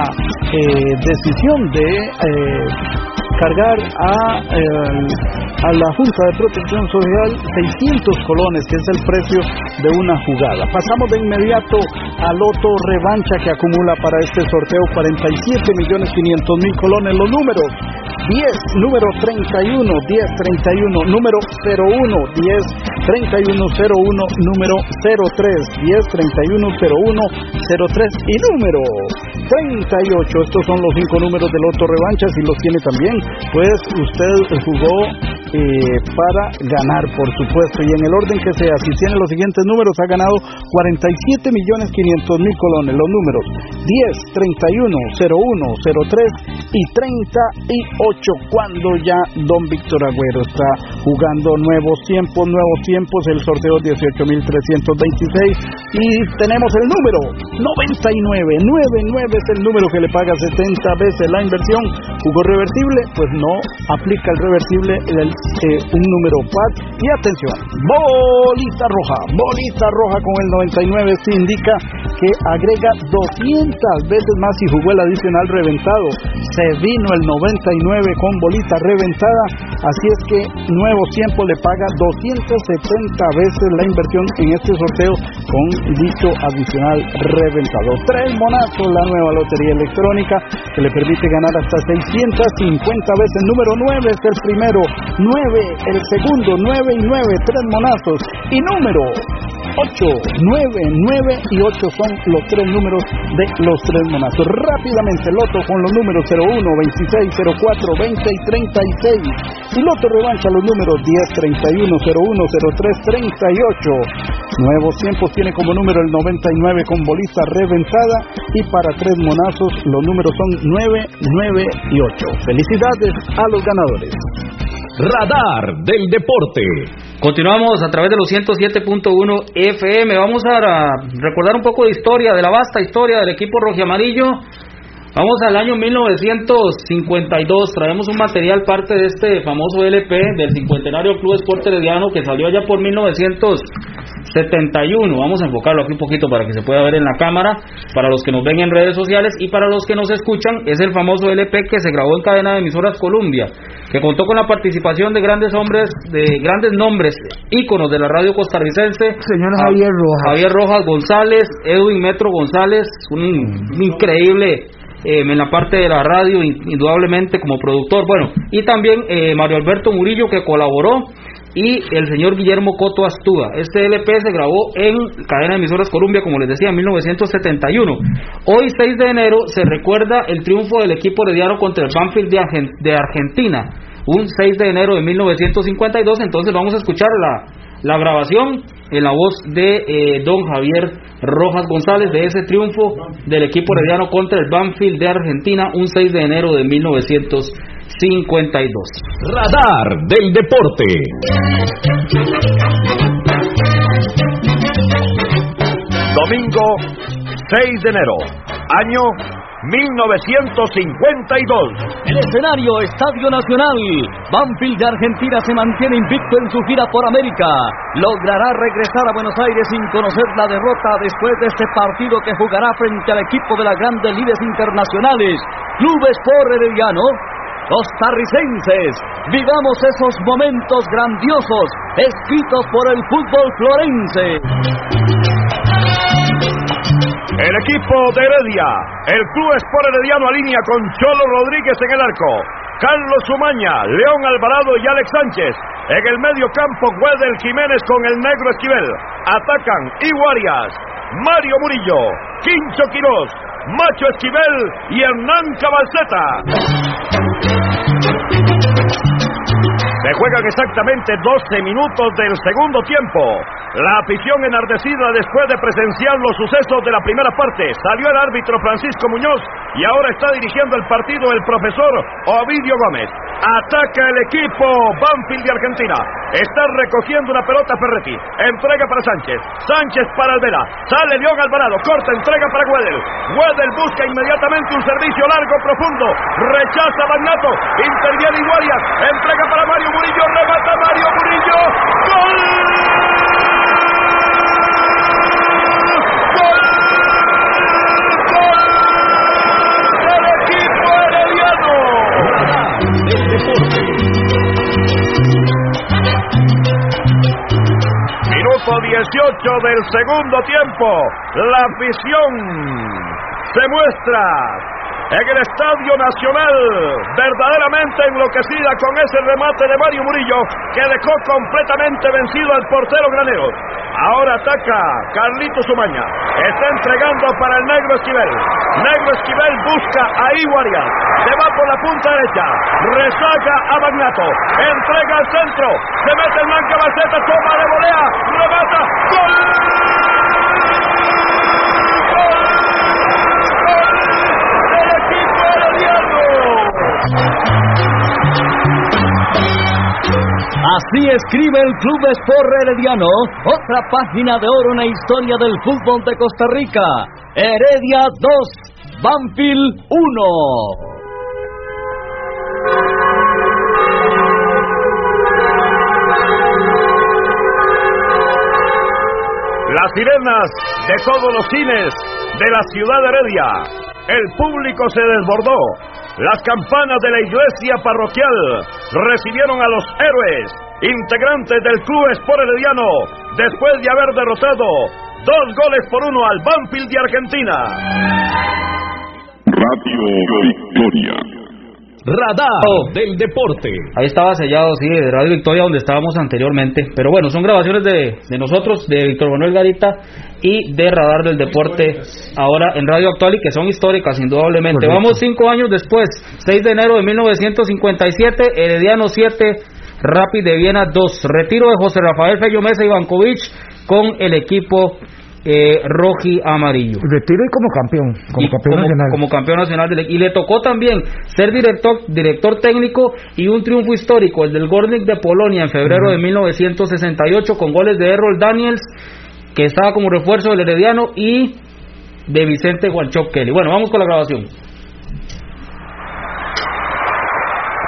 eh, decisión de eh, cargar a, a la Junta de Protección Social 600 colones, que es el precio de una jugada. Pasamos de inmediato a Loto Revancha que acumula para este sorteo 47 millones 500 mil colones. Los números 10, número 31, 10, 31, número 01, 10, 31, 01, número 03, 10, 31, 01, 03 y número 38. Estos son los cinco números del Loto Revancha. Si los tiene también, pues usted jugó eh, para ganar, por supuesto. Y en el orden que sea, si tiene los siguientes números, ha ganado 47 millones 500 mil colones. Los números 10, 31, 01, 03 y 38. Cuando ya don Víctor Agüero está jugando nuevos tiempos, nuevos tiempos, el sorteo 18.326. Y tenemos el número 99. 99 es el número que le paga 70 veces la inversión. Jugó reversible, pues no aplica el reversible el eh, un número par. Y atención, bolita roja, bolita roja con el 99 se indica que agrega 200 veces más y jugó el adicional reventado. Se vino el 99 con bolita reventada, así es que Nuevo Tiempo le paga 270 veces la inversión en este sorteo con dicho adicional reventado. Tres monazos la nueva lotería electrónica que le permite ganar hasta 650 veces. Número 9 es el primero, 9 el segundo, 9 y 9, tres monazos. Y número 8, 9, 9 y 8 son los tres números de los tres monazos. Rápidamente, Loto con los números 01, 26, 04, 20 y 36. Y Loto revancha los números 10, 31, 01, 03, 38. Nuevos tiempos tiene como número el 99 con bolita reventada. Y para tres monazos, los números son 9, 9 y 8. Felicidades a los ganadores. Radar del Deporte. Continuamos a través de los 107.1 FM. Vamos a recordar un poco de historia, de la vasta historia del equipo rojiamarillo. Vamos al año 1952. Traemos un material parte de este famoso LP del cincuentenario Club Esporte Herediano que salió allá por 1971. Vamos a enfocarlo aquí un poquito para que se pueda ver en la cámara. Para los que nos ven en redes sociales y para los que nos escuchan, es el famoso LP que se grabó en cadena de emisoras Columbia que contó con la participación de grandes hombres, de grandes nombres, íconos de la radio costarricense. Señor Javier Rojas. Javier Rojas González, Edwin Metro González, un, increíble eh, en la parte de la radio, indudablemente como productor. Bueno, y también eh, Mario Alberto Murillo que colaboró y el señor Guillermo Coto Astúa. Este LP se grabó en Cadena de Emisoras Columbia, como les decía, en 1971. Hoy, 6 de enero, se recuerda el triunfo del equipo herediano contra el Banfield de, Argentina. Un 6 de enero de 1952, entonces vamos a escuchar la, la grabación en la voz de eh, don Javier Rojas González de ese triunfo del equipo herediano contra el Banfield de Argentina un 6 de enero de 1952. 52. Radar del deporte. Domingo 6 de enero, año 1952. El escenario Estadio Nacional. Banfield de Argentina se mantiene invicto en su gira por América. Logrará regresar a Buenos Aires sin conocer la derrota después de este partido que jugará frente al equipo de las grandes líderes internacionales. Clubes por Herediano. Costarricenses, vivamos esos momentos grandiosos escritos por el fútbol florense. El equipo de Heredia, el Club Sport Herediano alinea con Cholo Rodríguez en el arco, Carlos Sumaña, León Alvarado y Alex Sánchez. En el medio campo, Wedel Jiménez con el negro Esquivel. Atacan Iguarias, Mario Murillo, Quincho Quirós, Macho Esquivel y Hernán Cabalceta. Se juegan exactamente 12 minutos del segundo tiempo. La afición enardecida después de presenciar los sucesos de la primera parte. Salió el árbitro Francisco Muñoz y ahora está dirigiendo el partido el profesor Ovidio Gómez. Ataca el equipo Banfield de Argentina. Está recogiendo una pelota Ferretti. Entrega para Sánchez. Sánchez para Alvera. Sale León Alvarado. Corta, entrega para Wedel. Wedel busca inmediatamente un servicio largo, profundo. Rechaza Bagnato. Interviene Iguarias. Entrega para Mario Murillo. Remata Mario Murillo. ¡Gol! Minuto 18 del segundo tiempo. La afición se muestra en el Estadio Nacional, verdaderamente enloquecida con ese remate de Mario Murillo que dejó completamente vencido al portero granero. Ahora ataca Carlito Sumaña. Está entregando para el Negro Esquivel. Negro Esquivel busca a Iguarias. Se va por la punta derecha. Resaca a Magnato. Entrega al centro. Se mete el Manca Baceta. Toma de volea. Remata. ¡Gol! Así escribe el Club Sport Herediano, otra página de oro en la historia del fútbol de Costa Rica. Heredia 2, Banfield 1. Las sirenas de todos los cines de la ciudad de Heredia. El público se desbordó. Las campanas de la iglesia parroquial recibieron a los héroes, integrantes del Club Sport Herediano, después de haber derrotado dos goles por uno al Banfield de Argentina. Radio Victoria. Radar Oh. del deporte. Ahí estaba sellado, sí, de Radio Victoria, donde estábamos anteriormente. Pero bueno, son grabaciones de, de nosotros, de Víctor Manuel Garita y de Radar del Deporte, ahora en Radio Actual y que son históricas, indudablemente. Correcto. Vamos cinco años después, 6 de enero de 1957, Herediano 7, Rapid de Viena 2. Retiro de José Rafael Fello Mesa Ivankovic con el equipo eh, roji amarillo. Retiro y como campeón, como Y campeón como, nacional. como campeón nacional y le tocó también ser director director técnico y un triunfo histórico el del Gornik de Polonia en febrero de 1968 con goles de Errol Daniels que estaba como refuerzo del Herediano y de Vicente Guanchoc Kelly bueno vamos con la grabación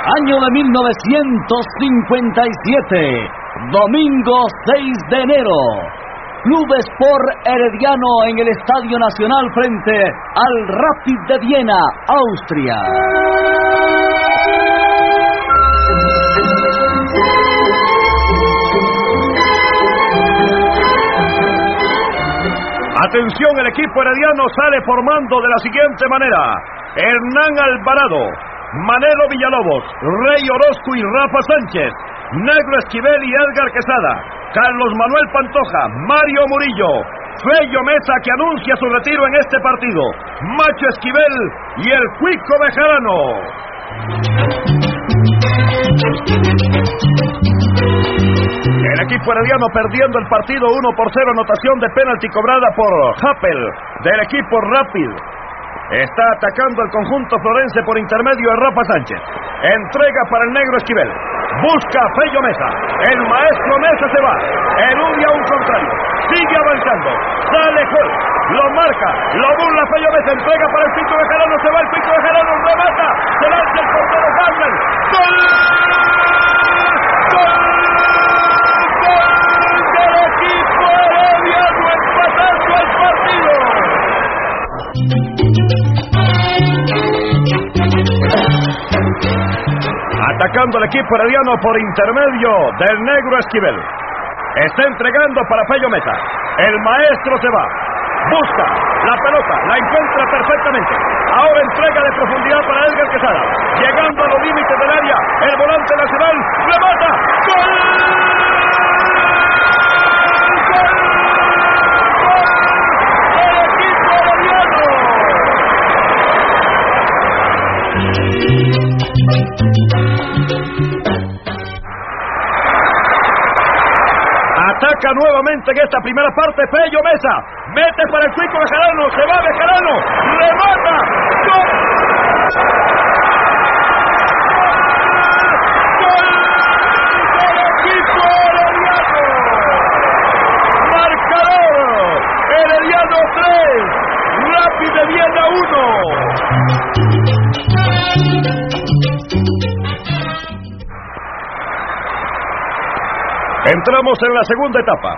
Año de 1957, domingo 6 de enero. Club Sport Herediano en el Estadio Nacional frente al Rapid de Viena, Austria. Atención, el equipo herediano sale formando de la siguiente manera. Hernán Alvarado, Manelo Villalobos, Rey Orozco y Rafa Sánchez, Negro Esquivel y Edgar Quesada, Carlos Manuel Pantoja, Mario Murillo, Fello Mesa que anuncia su retiro en este partido, Macho Esquivel y el Cuico Bejarano. El equipo herediano perdiendo el partido 1 por 0, anotación de penalti cobrada por Happel del equipo Rapid. Está atacando el conjunto florense por intermedio de Rafa Sánchez. Entrega para el negro Esquivel. Busca a Fello Mesa. El maestro Mesa se va. Eludia un contrario. Sigue avanzando. Sale gol. Lo marca. Lo burla Fello Mesa. Entrega para el pico de Jarano. Se va el pico de Jarano. Remata. Se lanza el portero Wagner. ¡Gol! ¡Gol! ¡Gol del equipo! Atacando al equipo herediano por intermedio del negro Esquivel. Está entregando para Fello Meta. El maestro se va. Busca la pelota, la encuentra perfectamente. Ahora entrega de profundidad para Edgar Quesada. Llegando a los límites del área, el volante nacional remata. ¡Gol! ¡Gol! ¡El equipo herediano! Ataca nuevamente en esta primera parte Fello Mesa. Mete para el Cuico Bejarano. Se va Bejarano. Remata. ¡Gol! ¡Gol del equipo herediano! Marcador. Herediano 3. Rápido de Viena 1. Entramos en la segunda etapa.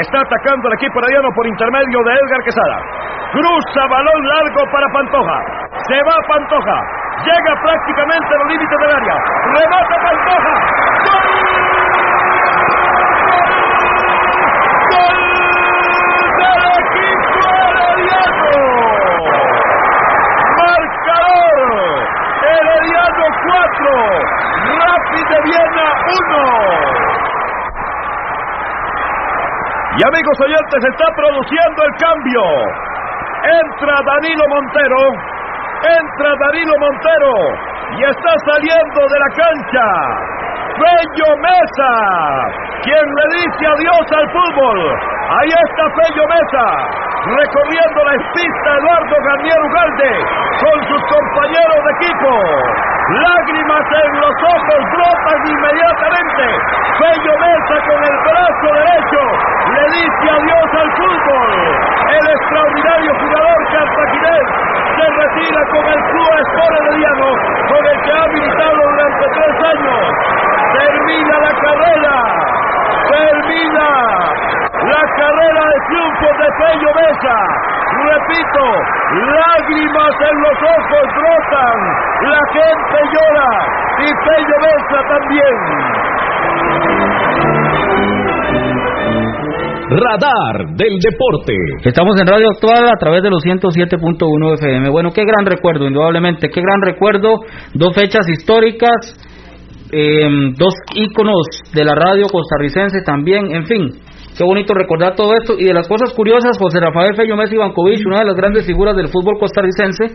Está atacando el equipo herediano por intermedio de Edgar Quesada. Cruza balón largo para Pantoja. Se va Pantoja. Llega prácticamente a los límites del área. Remata Pantoja. ¡Gol! ¡Gol! ¡Gol del equipo herediano! Marcador. Herediano 4. Rapid de Viena 1. Y amigos oyentes, está produciendo el cambio. Entra Danilo Montero. Entra Danilo Montero. Y está saliendo de la cancha. Fello Mesa. Quien le dice adiós al fútbol. Ahí está Fello Mesa. Recorriendo la pista Eduardo Garnier Ugalde. Con sus compañeros de equipo. Lágrimas en los ojos brotan inmediatamente. Fello Mesa con el brazo derecho le dice adiós al fútbol. El extraordinario jugador cartaginés se retira con el Club Sport Herediano, con el que ha militado durante tres años. Termina la carrera. Termina la carrera de triunfo de Fello Mesa. Repito, lágrimas en los ojos brotan. La gente llora y Fello Mesa también. Radar del Deporte. Estamos en Radio Actual a través de los 107.1 FM. Bueno, qué gran recuerdo, indudablemente, qué gran recuerdo. Dos fechas históricas, eh, dos íconos de la radio costarricense también, en fin. Qué bonito recordar todo esto. Y de las cosas curiosas, José Rafael Fello Messi Bankovich, una de las grandes figuras del fútbol costarricense,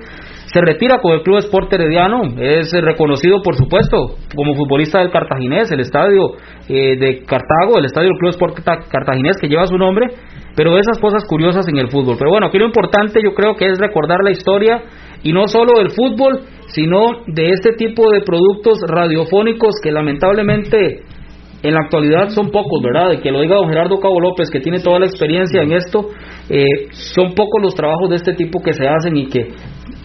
se retira con el Club Sport Herediano. Es eh, reconocido, por supuesto, como futbolista del Cartaginés, el estadio eh, de Cartago, el estadio del Club Sport Cartaginés que lleva su nombre. Pero esas cosas curiosas en el fútbol. Pero bueno, aquí lo importante yo creo que es recordar la historia y no solo del fútbol, sino de este tipo de productos radiofónicos que lamentablemente en la actualidad son pocos, ¿verdad? De que lo diga don Gerardo Cabo López, que tiene toda la experiencia en esto, eh, son pocos los trabajos de este tipo que se hacen y que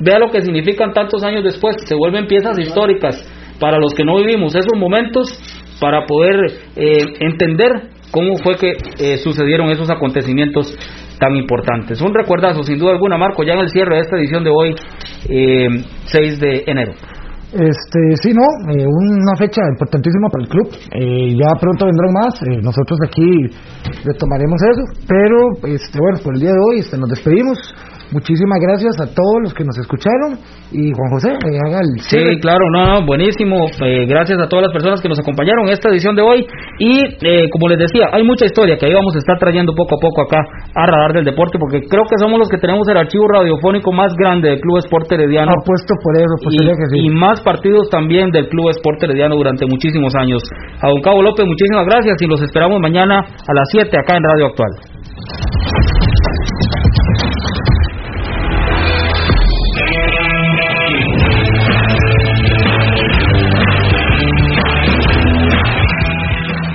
vea lo que significan tantos años después, se vuelven piezas históricas para los que no vivimos esos momentos, para poder eh, entender cómo fue que eh, sucedieron esos acontecimientos tan importantes. Un recuerdazo, sin duda alguna, Marco, ya en el cierre de esta edición de hoy, 6 de enero. Este, sí, no, eh, una fecha importantísima para el club. Eh, ya pronto vendrán más. eh, nosotros aquí retomaremos eso. Pero, este, bueno, por el día de hoy este, nos despedimos. Muchísimas gracias a todos los que nos escucharon. Y Juan José, eh, haga el Sí, cierre. claro, no, no, buenísimo. Eh, gracias a todas las personas que nos acompañaron en esta edición de hoy. Y eh, como les decía, hay mucha historia que ahí vamos a estar trayendo poco a poco acá a Radar del Deporte, porque creo que somos los que tenemos el archivo radiofónico más grande del Club Sport Herediano. Apuesto por eso, pues y, que sí. y más partidos también del Club Sport Herediano durante muchísimos años. A don Cabo López, muchísimas gracias y los esperamos mañana a las 7 acá en Radio Actual.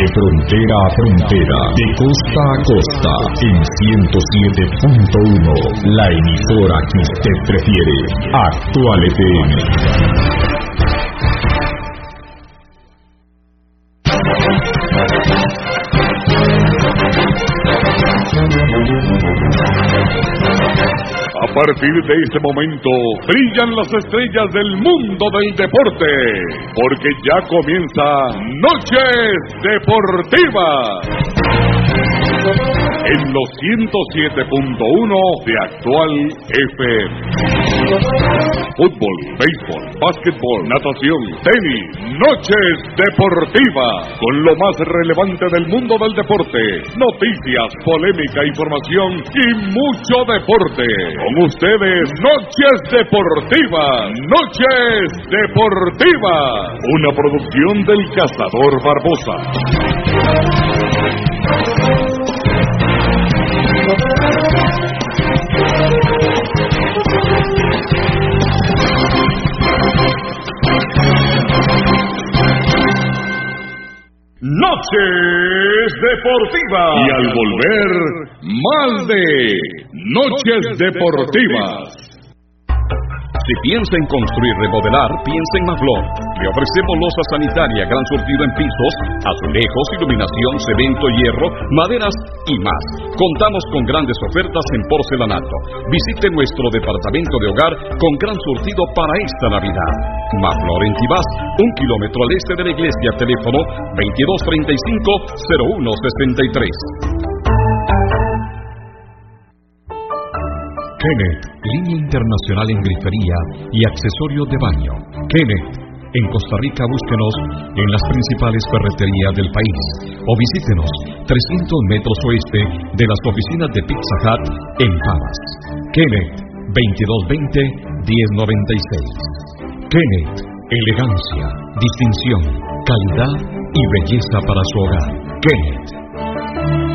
De frontera a frontera, de costa a costa, en 107.1, la emisora que usted prefiere, Actual FM. A partir de este momento, brillan las estrellas del mundo del deporte, porque ya comienza Noches Deportivas. En los 107.1 de actual FM. Fútbol, béisbol, básquetbol, natación, tenis, noches deportivas, con lo más relevante del mundo del deporte, noticias, polémica, información y mucho deporte. Con ustedes, Noches Deportivas, Noches Deportivas, una producción del Cazador Barbosa. Noches Deportivas. Y al volver, más de Noches Deportivas. Si piensa en construir, remodelar, piensa en Maflor. Le ofrecemos losa sanitaria, gran surtido en pisos, azulejos, iluminación, cemento, hierro, maderas y más. Contamos con grandes ofertas en porcelanato. Visite nuestro departamento de hogar con gran surtido para esta Navidad. Maflor en Tibás, un kilómetro al este de la iglesia, teléfono 2235-0163. Kenneth, línea internacional en grifería y accesorios de baño. Kenneth. En Costa Rica búsquenos en las principales ferreterías del país o visítenos 300 metros oeste de las oficinas de Pizza Hut en Pavas. Kenneth 2220-1096. Kenneth, elegancia, distinción, calidad y belleza para su hogar. Kenneth.